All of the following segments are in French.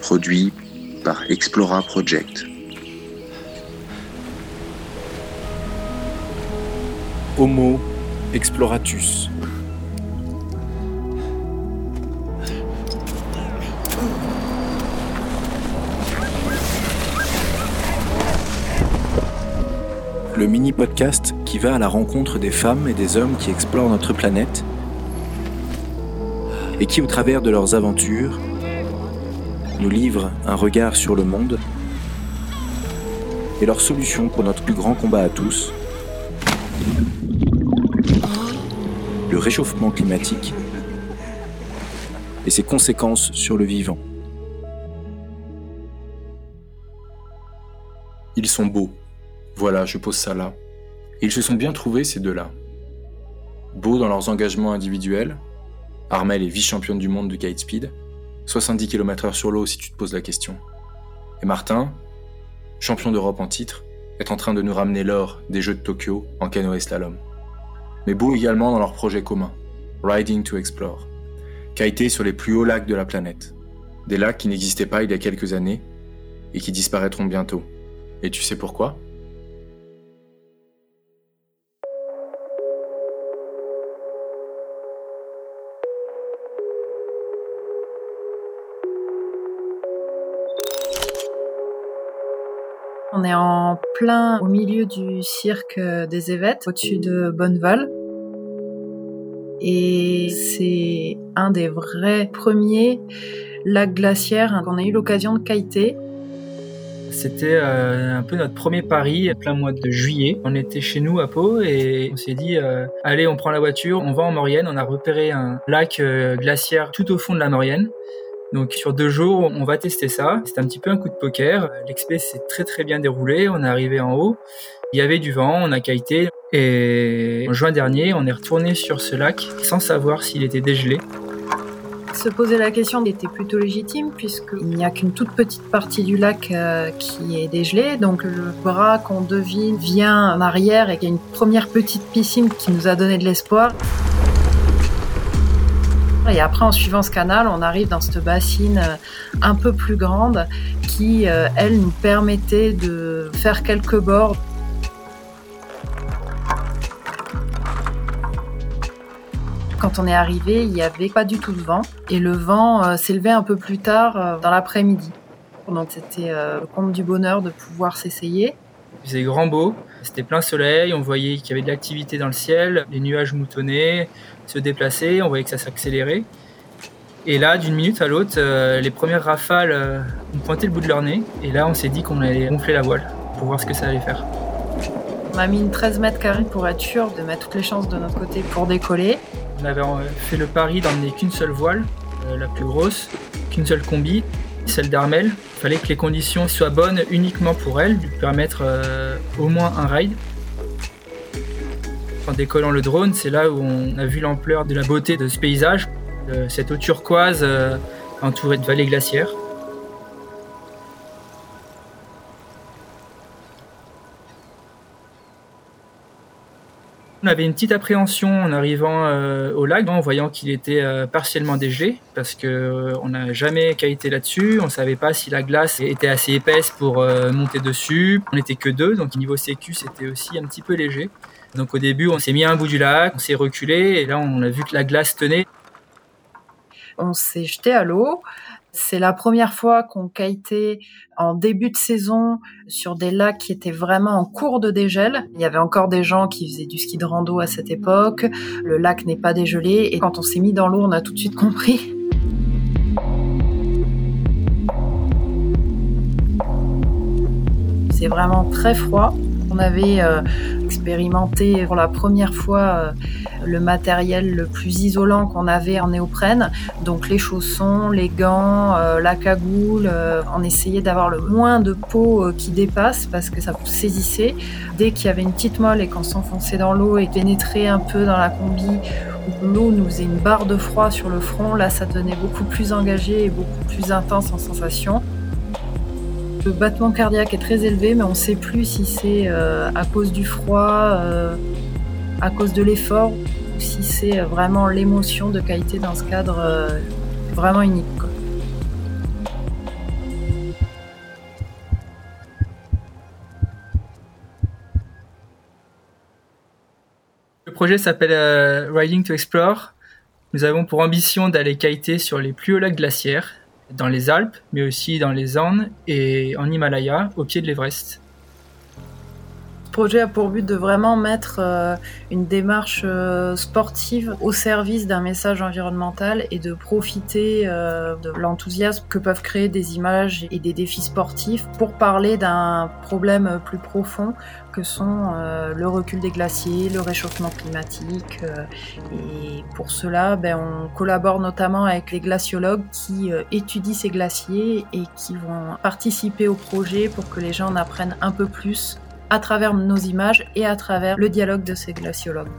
produit par Explora Project. Homo exploratus. Le mini-podcast qui va à la rencontre des femmes et des hommes qui explorent notre planète et qui, au travers de leurs aventures, nous livrent un regard sur le monde et leurs solutions pour notre plus grand combat à tous, le réchauffement climatique et ses conséquences sur le vivant. Ils sont beaux. Voilà, je pose ça là. Ils se sont bien trouvés, ces deux-là. Beaux dans leurs engagements individuels. Armel est vice-championne du monde de kite speed. 70 km/h sur l'eau si tu te poses la question. Et Martin, champion d'Europe en titre, est en train de nous ramener l'or des Jeux de Tokyo en canoë slalom. Mais beaux également dans leur projet commun, Riding to Explore, kiter sur les plus hauts lacs de la planète. Des lacs qui n'existaient pas il y a quelques années et qui disparaîtront bientôt. Et tu sais pourquoi? On est en plein au milieu du cirque des Évêques, au-dessus de Bonneval. Et c'est un des vrais premiers lacs glaciaires qu'on a eu l'occasion de kiter. C'était euh, un peu notre premier pari, plein mois de juillet. On était chez nous à Pau et on s'est dit, euh, allez, on prend la voiture, on va en Maurienne. On a repéré un lac euh, glaciaire tout au fond de la Maurienne. Donc sur deux jours, on va tester ça. C'était un petit peu un coup de poker. L'expé s'est très très bien déroulé. On est arrivé en haut. Il y avait du vent, on a kité. Et en juin dernier, on est retourné sur ce lac sans savoir s'il était dégelé. Se poser la question était plutôt légitime puisqu'il n'y a qu'une toute petite partie du lac euh, qui est dégelée. Donc le bras qu'on devine vient en arrière et qu'il y a une première petite piscine qui nous a donné de l'espoir. Et après, en suivant ce canal, on arrive dans cette bassine euh, un peu plus grande qui, euh, elle, nous permettait de faire quelques bords. Quand on est arrivé, il n'y avait pas du tout de vent et le vent euh, s'élevait un peu plus tard dans l'après-midi. Donc c'était le compte du bonheur de pouvoir s'essayer. Il grand beau, c'était plein soleil, on voyait qu'il y avait de l'activité dans le ciel, les nuages moutonnaient, se déplaçaient, on voyait que ça s'accélérait. Et là, d'une minute à l'autre, euh, les premières rafales euh, ont pointé le bout de leur nez. Et là, on s'est dit qu'on allait gonfler la voile pour voir ce que ça allait faire. On a mis une 13 mètres carrés pour être sûr de mettre toutes les chances de notre côté pour décoller. On avait euh, fait le pari d'emmener qu'une seule voile, la plus grosse, qu'une seule combi, celle d'Armel. Il fallait que les conditions soient bonnes uniquement pour elle, lui permettre au moins un ride. En décollant le drone, c'est là où on a vu l'ampleur de la beauté de ce paysage, de cette eau turquoise euh, entourée de vallées glaciaires. On avait une petite appréhension en arrivant euh, au lac, en voyant qu'il était euh, partiellement dégelé, parce que on n'a jamais qualité là-dessus. On savait pas si la glace était assez épaisse pour monter dessus. On n'était que deux, donc niveau sécu, c'était aussi un petit peu léger. Donc au début, on s'est mis à un bout du lac, on s'est reculé, et là, on a vu que la glace tenait. On s'est jeté à l'eau. C'est la première fois qu'on kitait en début de saison sur des lacs qui étaient vraiment en cours de dégel. Il y avait encore des gens qui faisaient du ski de rando à cette époque. Le lac n'est pas dégelé. Et quand on s'est mis dans l'eau, on a tout de suite compris. C'est vraiment très froid. On avait euh, expérimenté pour la première fois euh, le matériel le plus isolant qu'on avait en néoprène, donc les chaussons, les gants, euh, la cagoule. on essayait d'avoir le moins de peau qui dépasse parce que ça vous saisissait. Dès qu'il y avait une petite molle et qu'on s'enfonçait dans l'eau et pénétrait un peu dans la combi, où l'eau nous faisait une barre de froid sur le front, là ça devenait beaucoup plus engagé et beaucoup plus intense en sensation. Le battement cardiaque est très élevé, mais on ne sait plus si c'est euh, à cause du froid, euh, à cause de l'effort, ou si c'est euh, vraiment l'émotion de qualité dans ce cadre vraiment unique. Le projet s'appelle Riding to Explore. Nous avons pour ambition d'aller kiter sur les plus hauts lacs glaciaires, dans les Alpes, mais aussi dans les Andes et en Himalaya, au pied de l'Everest projet a pour but de vraiment mettre euh, une démarche euh, sportive au service d'un message environnemental et de profiter euh, de l'enthousiasme que peuvent créer des images et des défis sportifs pour parler d'un problème plus profond que sont le recul des glaciers, le réchauffement climatique. et pour cela, ben, on collabore notamment avec les glaciologues qui étudient ces glaciers et qui vont participer au projet pour que les gens en apprennent un peu plus à travers nos images et à travers le dialogue de ces glaciologues.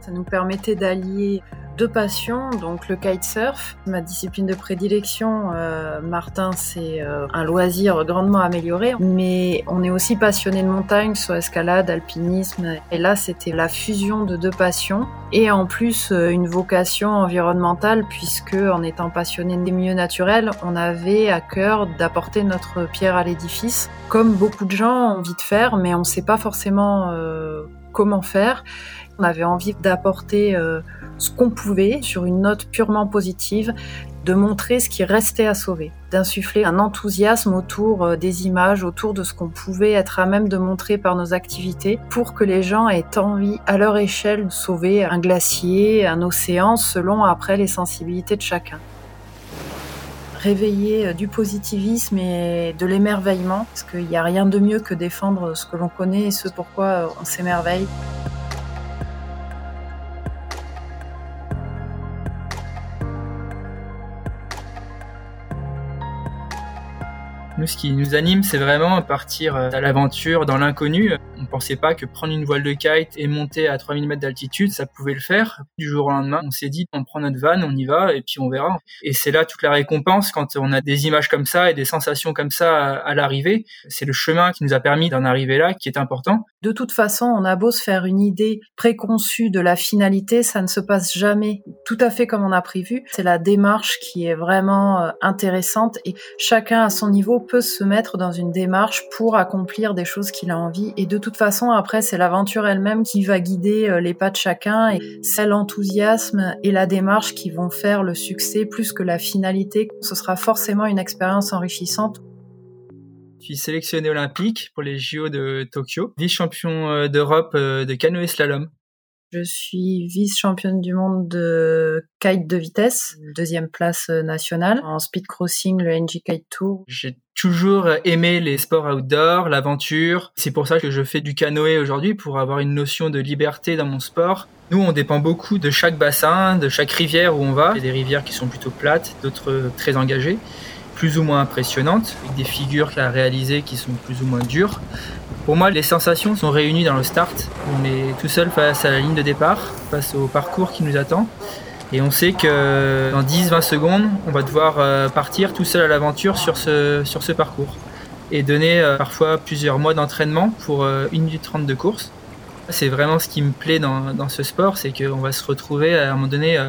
Ça nous permettait d'allier deux passions, donc le kitesurf, ma discipline de prédilection. Euh, Martin, c'est euh, un loisir grandement amélioré, mais on est aussi passionné de montagne, soit escalade, alpinisme. Et là, c'était la fusion de deux passions et en plus euh, une vocation environnementale, puisque en étant passionné des milieux naturels, on avait à cœur d'apporter notre pierre à l'édifice, comme beaucoup de gens ont envie de faire, mais on ne sait pas forcément comment faire. On avait envie d'apporter euh, ce qu'on pouvait sur une note purement positive, de montrer ce qui restait à sauver, d'insuffler un enthousiasme autour euh, des images, autour de ce qu'on pouvait être à même de montrer par nos activités, pour que les gens aient envie, à leur échelle, de sauver un glacier, un océan, selon après les sensibilités de chacun réveiller euh, du positivisme et de l'émerveillement, parce qu'il n'y a rien de mieux que défendre ce que l'on connaît et ce pourquoi on s'émerveille. Nous, ce qui nous anime, c'est vraiment partir euh, à l'aventure dans l'inconnu. On pensait pas que prendre une voile de kite et monter à 3000 mètres d'altitude, ça pouvait le faire. Du jour au lendemain, on s'est dit, on prend notre van, on y va, et puis on verra. Et c'est là toute la récompense quand on a des images comme ça et des sensations comme ça à, l'arrivée. C'est le chemin qui nous a permis d'en arriver là qui est important. De toute façon, on a beau se faire une idée préconçue de la finalité, ça ne se passe jamais tout à fait comme on a prévu. C'est la démarche qui est vraiment euh, intéressante et chacun à son niveau peut se mettre dans une démarche pour accomplir des choses qu'il a envie. Et de toute façon, après, c'est l'aventure elle-même qui va guider euh, les pas de chacun et c'est l'enthousiasme et la démarche qui vont faire le succès plus que la finalité. Ce sera forcément une expérience enrichissante. Je suis sélectionné olympique pour les JO de Tokyo, vice-champion euh, d'Europe euh, de canoë slalom. Je suis vice-championne du monde de kite de vitesse, deuxième place nationale. En speed crossing, le NG Kite Tour. J'ai toujours aimé les sports outdoor, l'aventure. C'est pour ça que je fais du canoë aujourd'hui, pour avoir une notion de liberté dans mon sport. Nous, on dépend beaucoup de chaque bassin, de chaque rivière où on va. Il y a des rivières qui sont plutôt plates, d'autres très engagées plus ou moins impressionnantes, avec des figures à réaliser qui sont plus ou moins dures. Pour moi, les sensations sont réunies dans le start. On est tout seul face à la ligne de départ, face au parcours qui nous attend. Et on sait que dans 10-20 secondes, on va devoir euh, partir tout seul à l'aventure sur ce, parcours. Et donner euh, parfois plusieurs mois d'entraînement pour 1 euh, minute 30 de course. C'est vraiment ce qui me plaît dans ce sport, c'est qu'on va se retrouver à un moment donné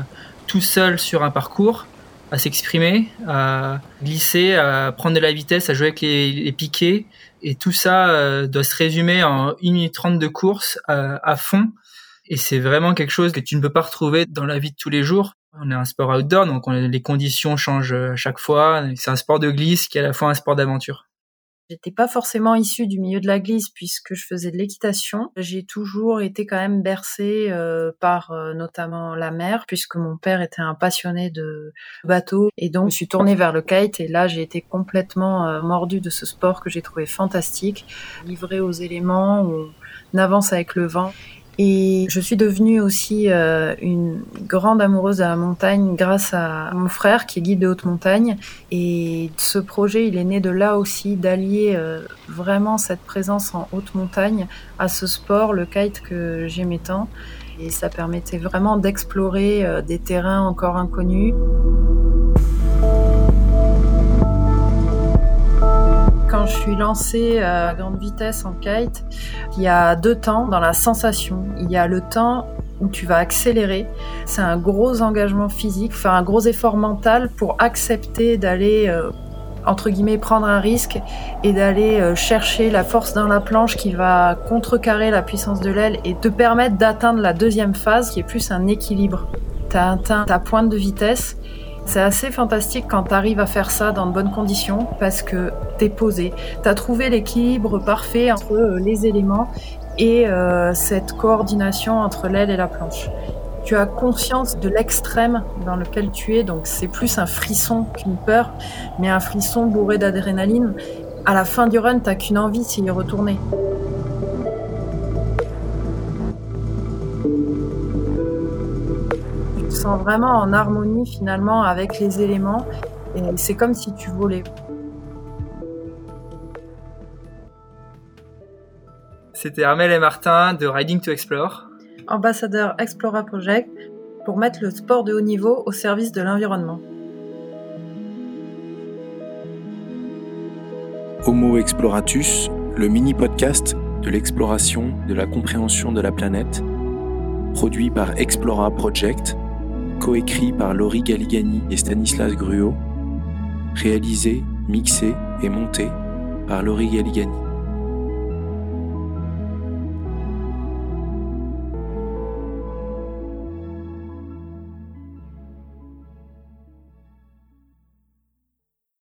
tout seul sur un parcours à s'exprimer, à glisser, à prendre de la vitesse, à jouer avec les, piquets. Et tout ça euh, doit se résumer en 1 minute 30 de course euh, à fond. Et c'est vraiment quelque chose que tu ne peux pas retrouver dans la vie de tous les jours. On est un sport outdoor, donc les conditions changent à chaque fois. C'est un sport de glisse qui est à la fois un sport d'aventure. J'étais pas forcément issue du milieu de la glisse puisque je faisais de l'équitation. J'ai toujours été quand même bercée euh, par euh, notamment la mer puisque mon père était un passionné de bateaux. Et donc je suis tournée vers le kite et là j'ai été complètement euh, mordue de ce sport que j'ai trouvé fantastique, livré aux éléments, on avance avec le vent et je suis devenue aussi euh, une grande amoureuse de la montagne grâce à mon frère qui est guide de haute montagne. Et ce projet, il est né de là aussi, d'allier euh, vraiment cette présence en haute montagne à ce sport, le kite que j'aimais tant. Et ça permettait vraiment d'explorer euh, des terrains encore inconnus. Je suis lancée euh, à grande vitesse en kite, il y a deux temps dans la sensation. Il y a le temps où tu vas accélérer. C'est un gros engagement physique, faire un gros effort mental pour accepter d'aller euh, entre guillemets, prendre un risque et d'aller euh, chercher la force dans la planche qui va contrecarrer la puissance de l'aile et te permettre d'atteindre la deuxième phase qui est plus un équilibre. Tu as atteint ta pointe de vitesse. C'est assez fantastique quand tu arrives à faire ça dans de bonnes conditions parce que tu es posé. Tu as trouvé l'équilibre parfait entre euh, les éléments et euh, cette coordination entre l'aile et la planche tu as conscience de l'extrême dans lequel tu es, donc c'est plus un frisson qu'une peur, mais un frisson bourré d'adrénaline. À la fin du run, t'as qu'une envie, c'est y retourner. Vraiment en harmonie finalement avec les éléments, et c'est comme si tu volais. C'était Armel et Martin de Riding to Explore ambassadeur Explora Project, pour mettre le sport de haut niveau au service de l'environnement. Homo Exploratus, le mini-podcast de l'exploration, de la compréhension de la planète, produit par Explora Project, coécrit par Laurie Galigani et Stanislas Gruot, réalisé, mixé et monté par Laurie Galigani.